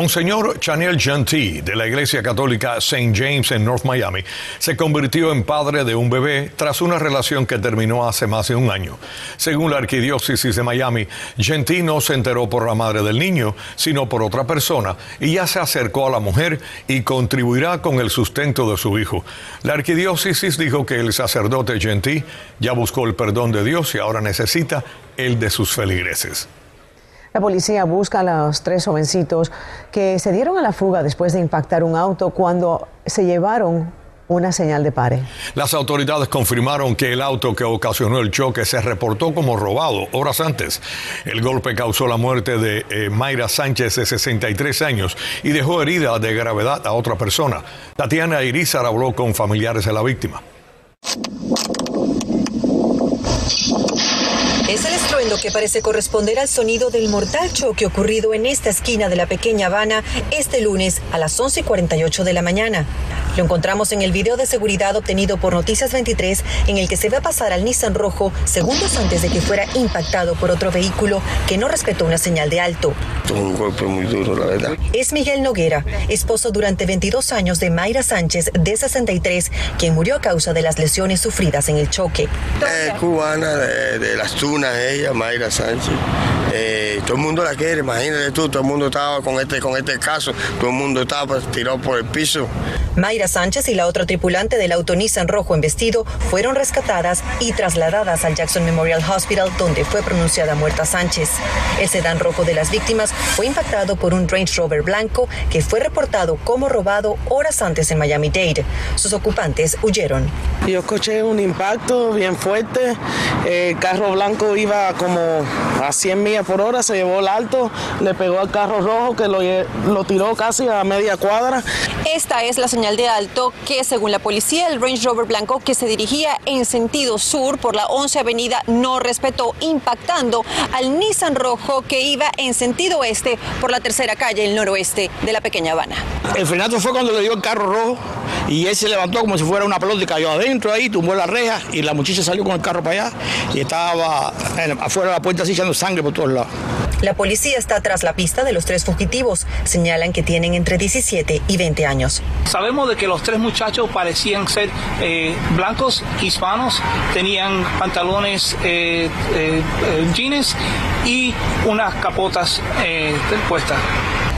Monseñor Chanel Gentil de la Iglesia Católica St. James en North Miami se convirtió en padre de un bebé tras una relación que terminó hace más de un año. Según la Arquidiócesis de Miami, Gentil no se enteró por la madre del niño, sino por otra persona y ya se acercó a la mujer y contribuirá con el sustento de su hijo. La Arquidiócesis dijo que el sacerdote Gentil ya buscó el perdón de Dios y ahora necesita el de sus feligreses. La policía busca a los tres jovencitos que se dieron a la fuga después de impactar un auto cuando se llevaron una señal de pare. Las autoridades confirmaron que el auto que ocasionó el choque se reportó como robado horas antes. El golpe causó la muerte de eh, Mayra Sánchez de 63 años y dejó herida de gravedad a otra persona. Tatiana Irizar habló con familiares de la víctima. Estruendo que parece corresponder al sonido del mortal choque ocurrido en esta esquina de la pequeña Habana este lunes a las 11:48 de la mañana. Lo encontramos en el video de seguridad obtenido por Noticias 23 en el que se ve pasar al Nissan rojo segundos antes de que fuera impactado por otro vehículo que no respetó una señal de alto. Un golpe muy duro, la verdad. Es Miguel Noguera, esposo durante 22 años de Mayra Sánchez, de 63, quien murió a causa de las lesiones sufridas en el choque. Es cubana de, las tunas, ella, Mayra Sánchez. Eh, todo el mundo la quiere, imagínate tú, todo el mundo estaba con este, con este caso, todo el mundo estaba tirado por el piso. Mayra Sánchez y la otra tripulante del auto Nissan rojo en vestido fueron rescatadas y trasladadas al Jackson Memorial Hospital, donde fue pronunciada muerta Sánchez. El sedán rojo de las víctimas fue impactado por un Range Rover blanco que fue reportado como robado horas antes en Miami-Dade. Sus ocupantes huyeron. Yo escuché un impacto bien fuerte. El carro blanco iba como a 100 millas por hora, se llevó el alto, le pegó al carro rojo que lo, lo tiró casi a media cuadra. Esta es la señal de que, según la policía, el Range Rover blanco que se dirigía en sentido sur por la 11 Avenida no respetó, impactando al Nissan rojo que iba en sentido oeste por la tercera calle, el noroeste de la pequeña Habana. El frenazo fue cuando le dio el carro rojo y él se levantó como si fuera una pelota y cayó adentro ahí, tumbó la reja y la muchacha salió con el carro para allá y estaba afuera de la puerta así echando sangre por todos lados. La policía está tras la pista de los tres fugitivos. Señalan que tienen entre 17 y 20 años. Sabemos de que los tres muchachos parecían ser eh, blancos, hispanos, tenían pantalones eh, eh, jeans y unas capotas puestas.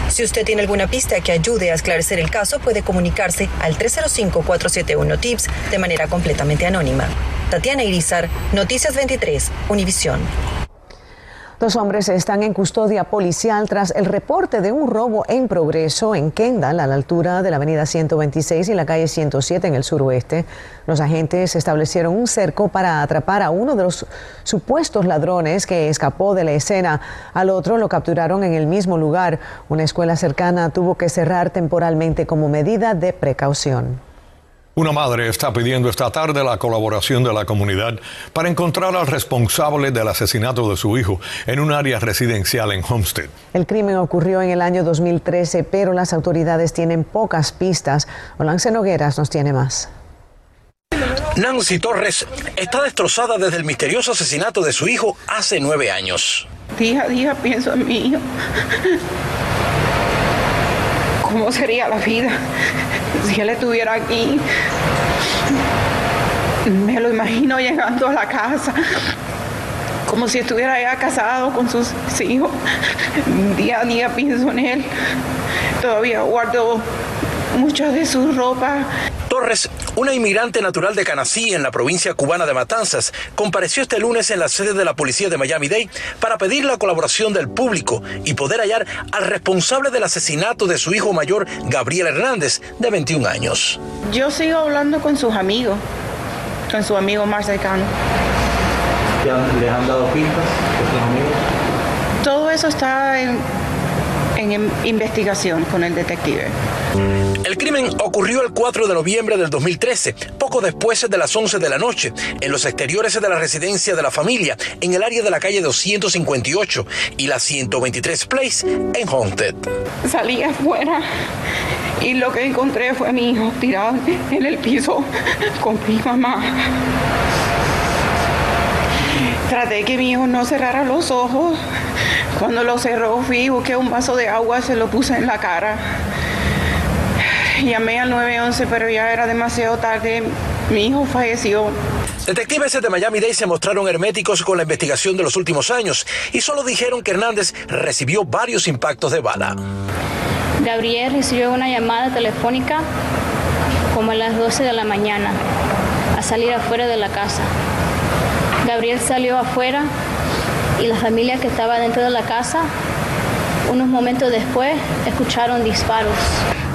Si usted tiene alguna pista que ayude a esclarecer el caso, puede comunicarse al 305-471-TIPS de manera completamente anónima. Tatiana Irizar, Noticias 23, Univisión. Dos hombres están en custodia policial tras el reporte de un robo en progreso en Kendall, a la altura de la avenida 126 y la calle 107 en el suroeste. Los agentes establecieron un cerco para atrapar a uno de los supuestos ladrones que escapó de la escena. Al otro lo capturaron en el mismo lugar. Una escuela cercana tuvo que cerrar temporalmente como medida de precaución. Una madre está pidiendo esta tarde la colaboración de la comunidad para encontrar al responsable del asesinato de su hijo en un área residencial en Homestead. El crimen ocurrió en el año 2013, pero las autoridades tienen pocas pistas. Olance Nogueras nos tiene más. Nancy Torres está destrozada desde el misterioso asesinato de su hijo hace nueve años. Día a día pienso en mi hijo. ¿Cómo sería la vida si él estuviera aquí? Me lo imagino llegando a la casa, como si estuviera ya casado con sus hijos. Día a día pienso en él. Todavía guardo mucha de su ropa. Torres, una inmigrante natural de Canací en la provincia cubana de Matanzas, compareció este lunes en la sede de la policía de Miami-Dade para pedir la colaboración del público y poder hallar al responsable del asesinato de su hijo mayor, Gabriel Hernández, de 21 años. Yo sigo hablando con sus amigos, con su amigo más cercano. ¿Les han dado pistas a sus amigos? Todo eso está en en investigación con el detective. El crimen ocurrió el 4 de noviembre del 2013, poco después de las 11 de la noche, en los exteriores de la residencia de la familia, en el área de la calle 258 y la 123 Place en Haunted. Salí afuera y lo que encontré fue mi hijo tirado en el piso con mi mamá. Traté que mi hijo no cerrara los ojos. Cuando lo cerró fui, busqué un vaso de agua, se lo puse en la cara. Llamé al 911, pero ya era demasiado tarde. Mi hijo falleció. Detectives de Miami-Dade se mostraron herméticos con la investigación de los últimos años y solo dijeron que Hernández recibió varios impactos de bala. Gabriel recibió una llamada telefónica como a las 12 de la mañana a salir afuera de la casa. Gabriel salió afuera y la familia que estaba dentro de la casa, unos momentos después, escucharon disparos.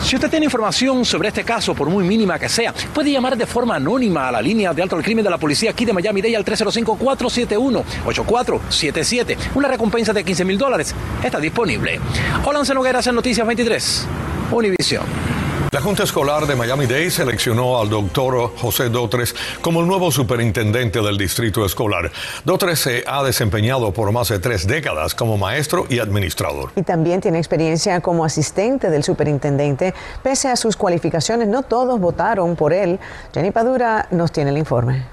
Si usted tiene información sobre este caso, por muy mínima que sea, puede llamar de forma anónima a la línea de alto al crimen de la policía aquí de Miami-Dade al 305-471-8477. Una recompensa de 15 mil dólares está disponible. Hola, Nogueras en Noticias 23, Univision. La Junta Escolar de Miami-Dade seleccionó al doctor José Dotres como el nuevo superintendente del distrito escolar. Dotres se ha desempeñado por más de tres décadas como maestro y administrador. Y también tiene experiencia como asistente del superintendente. Pese a sus cualificaciones, no todos votaron por él. Jenny Padura nos tiene el informe.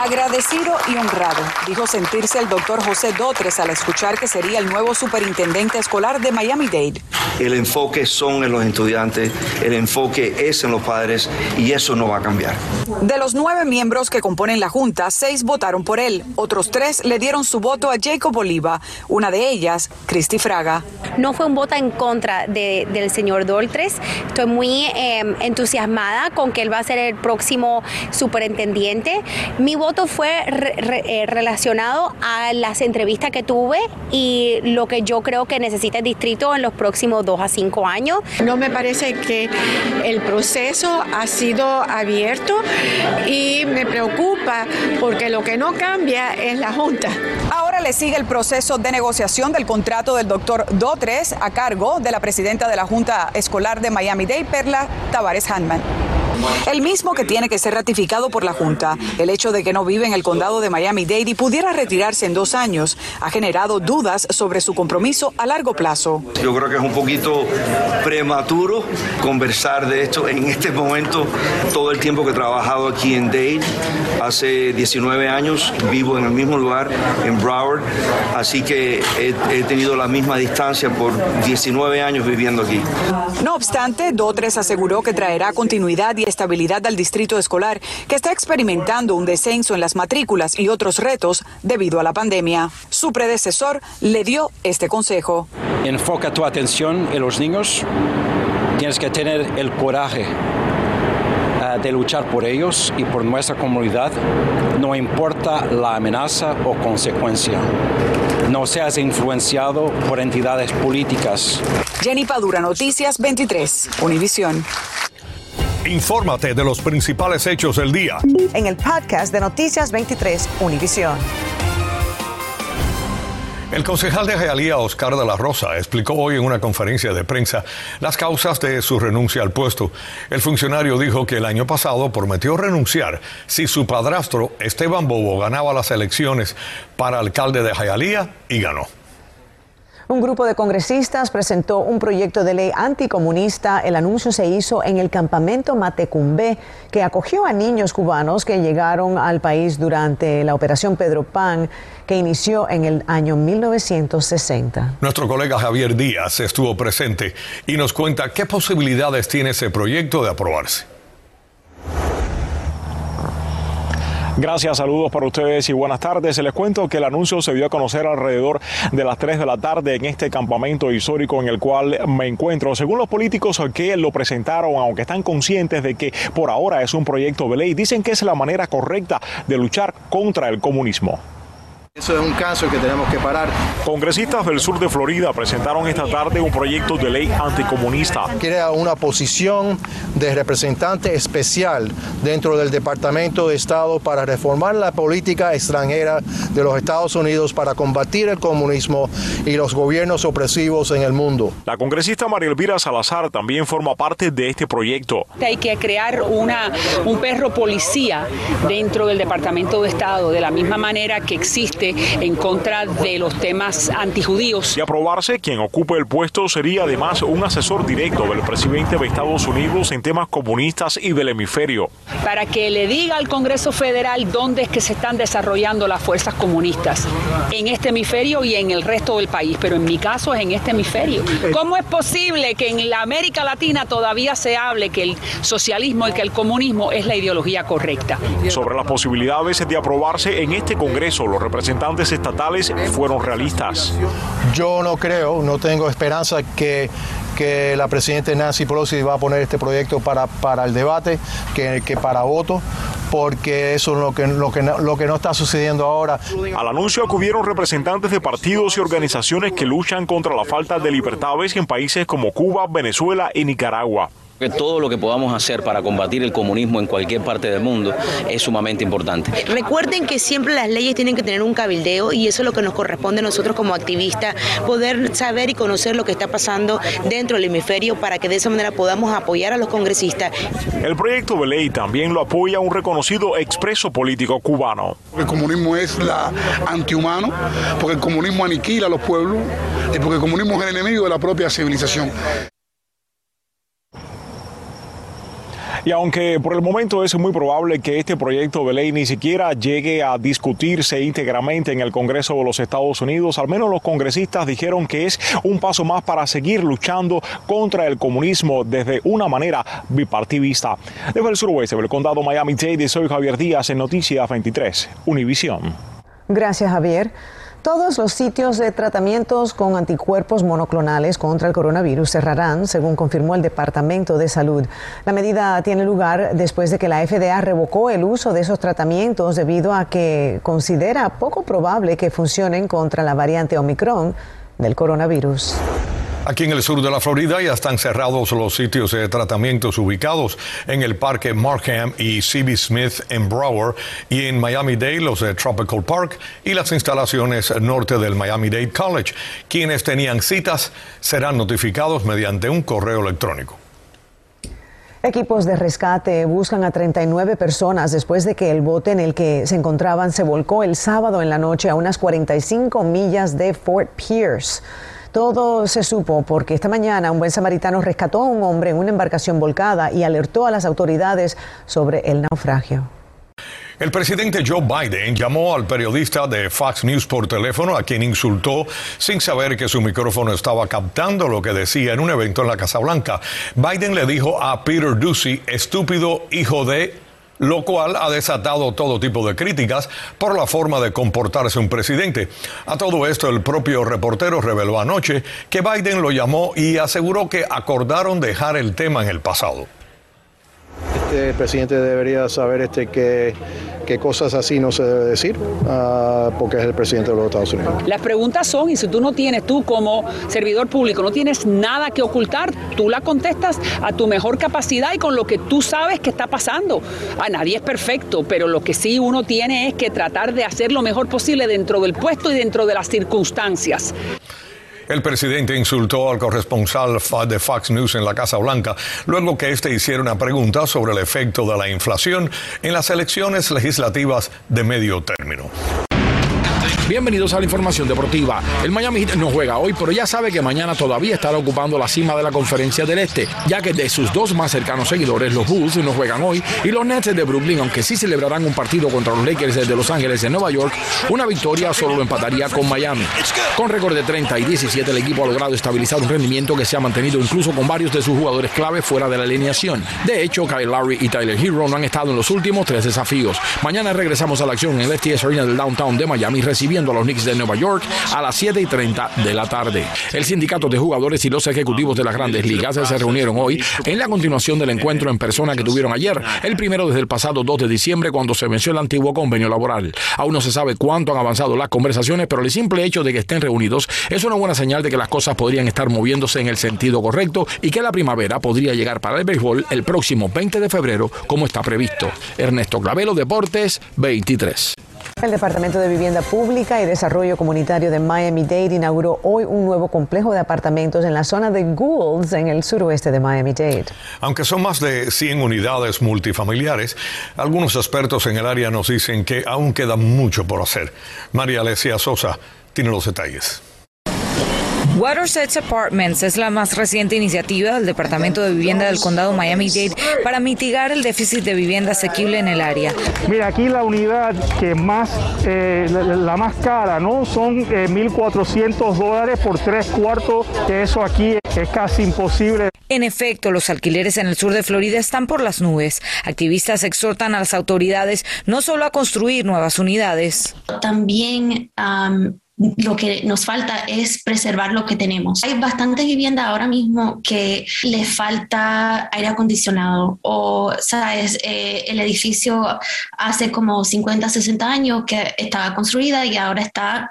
Agradecido y honrado, dijo sentirse el doctor José Dotres al escuchar que sería el nuevo superintendente escolar de Miami-Dade. El enfoque son en los estudiantes, el enfoque es en los padres y eso no va a cambiar. De los nueve miembros que componen la Junta, seis votaron por él. Otros tres le dieron su voto a Jacob Oliva, una de ellas, Cristi Fraga. No fue un voto en contra del señor Dotres. Estoy muy em, entusiasmada con que él va a ser el próximo superintendente. Mi voto fue eh, relacionado a las entrevistas que tuve y lo que yo creo que necesita el distrito en los próximos dos a cinco años. No me parece que el proceso ha sido abierto y me preocupa porque lo que no cambia es la Junta. Ahora le sigue el proceso de negociación del contrato del doctor Dotres a cargo de la presidenta de la Junta Escolar de Miami-Dade, Perla Tavares Handman. El mismo que tiene que ser ratificado por la Junta. El hecho de que no vive en el condado de Miami-Dade y pudiera retirarse en dos años ha generado dudas sobre su compromiso a largo plazo. Yo creo que es un poquito prematuro conversar de esto en este momento. Todo el tiempo que he trabajado aquí en Dade, hace 19 años, vivo en el mismo lugar, en Broward, así que he, he tenido la misma distancia por 19 años viviendo aquí. No obstante, Dotres aseguró que traerá continuidad y estabilidad al distrito escolar, que está experimentando un descenso en las matrículas y otros retos debido a la pandemia. Su predecesor le dio este consejo. Enfoca tu atención en los niños. Tienes que tener el coraje ah, de luchar por ellos y por nuestra comunidad, no importa la amenaza o consecuencia. No seas influenciado por entidades políticas. Jenny Padura, Noticias 23, Univisión. Infórmate de los principales hechos del día. En el podcast de Noticias 23, Univisión. El concejal de Jayalía, Oscar de la Rosa, explicó hoy en una conferencia de prensa las causas de su renuncia al puesto. El funcionario dijo que el año pasado prometió renunciar si su padrastro, Esteban Bobo, ganaba las elecciones para alcalde de Jayalía y ganó. Un grupo de congresistas presentó un proyecto de ley anticomunista. El anuncio se hizo en el campamento Matecumbé, que acogió a niños cubanos que llegaron al país durante la Operación Pedro Pan, que inició en el año 1960. Nuestro colega Javier Díaz estuvo presente y nos cuenta qué posibilidades tiene ese proyecto de aprobarse. Gracias, saludos para ustedes y buenas tardes. Les cuento que el anuncio se dio a conocer alrededor de las 3 de la tarde en este campamento histórico en el cual me encuentro. Según los políticos que lo presentaron, aunque están conscientes de que por ahora es un proyecto de ley, dicen que es la manera correcta de luchar contra el comunismo. Eso es un caso que tenemos que parar. Congresistas del sur de Florida presentaron esta tarde un proyecto de ley anticomunista. Crea una posición de representante especial dentro del Departamento de Estado para reformar la política extranjera de los Estados Unidos para combatir el comunismo y los gobiernos opresivos en el mundo. La congresista María Elvira Salazar también forma parte de este proyecto. Hay que crear una, un perro policía dentro del Departamento de Estado, de la misma manera que existe fuerte en contra de los temas antijudíos. Y aprobarse, quien ocupe el puesto sería además un asesor directo del presidente de Estados Unidos en temas comunistas y del hemisferio. Para que le diga al Congreso Federal dónde es que se están desarrollando las fuerzas comunistas, en este hemisferio y en el resto del país, pero en mi caso es en este hemisferio. ¿Cómo es posible que en la América Latina todavía se hable que el socialismo y que el comunismo es la ideología correcta? Sobre las posibilidades de aprobarse en este Congreso, los representantes estatales fueron realistas. Yo no creo, no tengo esperanza que que la presidenta Nancy Pelosi va a poner este proyecto para, para el debate, que, que para voto, porque eso es lo que, lo, que, lo que no está sucediendo ahora. Al anuncio acudieron representantes de partidos y organizaciones que luchan contra la falta de libertades en países como Cuba, Venezuela y Nicaragua. Todo lo que podamos hacer para combatir el comunismo en cualquier parte del mundo es sumamente importante. Recuerden que siempre las leyes tienen que tener un cabildeo y eso es lo que nos corresponde a nosotros como activistas, poder saber y conocer lo que está pasando dentro del hemisferio para que de esa manera podamos apoyar a los congresistas. El proyecto de ley también lo apoya un reconocido expreso político cubano. El comunismo es la antihumano, porque el comunismo aniquila a los pueblos y porque el comunismo es el enemigo de la propia civilización. Y aunque por el momento es muy probable que este proyecto de ley ni siquiera llegue a discutirse íntegramente en el Congreso de los Estados Unidos, al menos los congresistas dijeron que es un paso más para seguir luchando contra el comunismo desde una manera bipartidista. Desde el suroeste del condado Miami-Dade, soy Javier Díaz en Noticias 23, Univisión. Gracias, Javier. Todos los sitios de tratamientos con anticuerpos monoclonales contra el coronavirus cerrarán, según confirmó el Departamento de Salud. La medida tiene lugar después de que la FDA revocó el uso de esos tratamientos debido a que considera poco probable que funcionen contra la variante Omicron del coronavirus. Aquí en el sur de la Florida ya están cerrados los sitios de tratamientos ubicados en el Parque Markham y C.B. Smith en Broward y en Miami-Dade los de Tropical Park y las instalaciones norte del Miami-Dade College. Quienes tenían citas serán notificados mediante un correo electrónico. Equipos de rescate buscan a 39 personas después de que el bote en el que se encontraban se volcó el sábado en la noche a unas 45 millas de Fort Pierce. Todo se supo porque esta mañana un buen samaritano rescató a un hombre en una embarcación volcada y alertó a las autoridades sobre el naufragio. El presidente Joe Biden llamó al periodista de Fox News por teléfono a quien insultó sin saber que su micrófono estaba captando lo que decía en un evento en la Casa Blanca. Biden le dijo a Peter Ducey, estúpido hijo de lo cual ha desatado todo tipo de críticas por la forma de comportarse un presidente. A todo esto, el propio reportero reveló anoche que Biden lo llamó y aseguró que acordaron dejar el tema en el pasado. Este presidente debería saber este que que cosas así no se debe decir uh, porque es el presidente de los Estados Unidos. Las preguntas son, y si tú no tienes, tú como servidor público, no tienes nada que ocultar, tú la contestas a tu mejor capacidad y con lo que tú sabes que está pasando. A nadie es perfecto, pero lo que sí uno tiene es que tratar de hacer lo mejor posible dentro del puesto y dentro de las circunstancias. El presidente insultó al corresponsal de Fox News en la Casa Blanca luego que éste hiciera una pregunta sobre el efecto de la inflación en las elecciones legislativas de medio término. Bienvenidos a la información deportiva. El Miami Heat no juega hoy, pero ya sabe que mañana todavía estará ocupando la cima de la conferencia del Este, ya que de sus dos más cercanos seguidores, los Bulls no juegan hoy y los Nets de Brooklyn, aunque sí celebrarán un partido contra los Lakers de Los Ángeles de Nueva York, una victoria solo lo empataría con Miami. Con récord de 30 y 17, el equipo ha logrado estabilizar un rendimiento que se ha mantenido incluso con varios de sus jugadores clave fuera de la alineación. De hecho, Kyle Lowry y Tyler Hero no han estado en los últimos tres desafíos. Mañana regresamos a la acción en el STS Arena del Downtown de Miami, recibiendo a los Knicks de Nueva York a las 7 y 30 de la tarde. El sindicato de jugadores y los ejecutivos de las grandes ligas se reunieron hoy en la continuación del encuentro en persona que tuvieron ayer, el primero desde el pasado 2 de diciembre cuando se venció el antiguo convenio laboral. Aún no se sabe cuánto han avanzado las conversaciones, pero el simple hecho de que estén reunidos es una buena señal de que las cosas podrían estar moviéndose en el sentido correcto y que la primavera podría llegar para el béisbol el próximo 20 de febrero como está previsto. Ernesto Clavelo, Deportes 23. El Departamento de Vivienda Pública y Desarrollo Comunitario de Miami-Dade inauguró hoy un nuevo complejo de apartamentos en la zona de Goulds, en el suroeste de Miami-Dade. Aunque son más de 100 unidades multifamiliares, algunos expertos en el área nos dicen que aún queda mucho por hacer. María Alesia Sosa tiene los detalles. Watersedge Apartments es la más reciente iniciativa del Departamento de Vivienda del Condado Miami-Dade para mitigar el déficit de vivienda asequible en el área. Mira, aquí la unidad que más, eh, la, más cara, ¿no? Son 1.400 eh, dólares por tres cuartos, que eso aquí es casi imposible. En efecto, los alquileres en el sur de Florida están por las nubes. Activistas exhortan a las autoridades no solo a construir nuevas unidades. También lo que nos falta es preservar lo que tenemos. Hay bastante vivienda ahora mismo que le falta aire acondicionado o, sabes, eh, el edificio hace como 50, 60 años que estaba construida y ahora está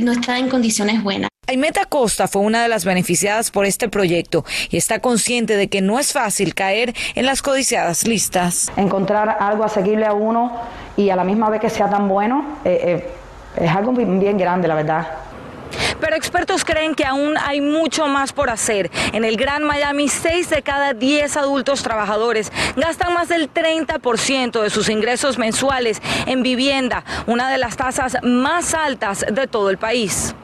no está en condiciones buenas. Aimeta Costa fue una de las beneficiadas por este proyecto y está consciente de que no es fácil caer en las codiciadas listas. Encontrar algo asequible a uno y a la misma vez que sea tan bueno. Eh, eh, es algo bien grande, la verdad. Pero expertos creen que aún hay mucho más por hacer. En el Gran Miami, 6 de cada 10 adultos trabajadores gastan más del 30% de sus ingresos mensuales en vivienda, una de las tasas más altas de todo el país.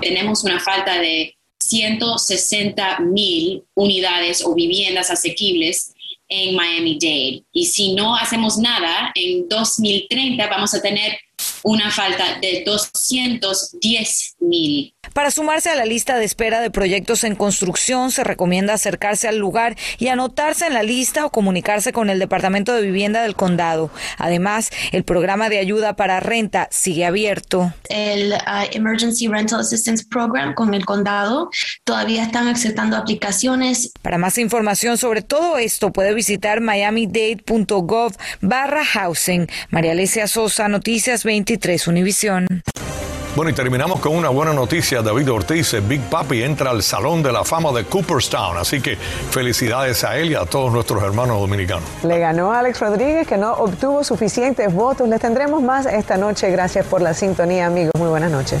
Tenemos una falta de 160 mil unidades o viviendas asequibles en Miami-Dade. Y si no hacemos nada, en 2030 vamos a tener una falta de 210 mil. Para sumarse a la lista de espera de proyectos en construcción, se recomienda acercarse al lugar y anotarse en la lista o comunicarse con el Departamento de Vivienda del Condado. Además, el programa de ayuda para renta sigue abierto. El uh, Emergency Rental Assistance Program con el condado todavía están aceptando aplicaciones. Para más información sobre todo esto, puede visitar miamidade.gov barra housing. María Alesia Sosa, Noticias 20 Univisión. Bueno, y terminamos con una buena noticia. David Ortiz, Big Papi, entra al Salón de la Fama de Cooperstown. Así que felicidades a él y a todos nuestros hermanos dominicanos. Le ganó a Alex Rodríguez, que no obtuvo suficientes votos. Les tendremos más esta noche. Gracias por la sintonía, amigos. Muy buenas noches.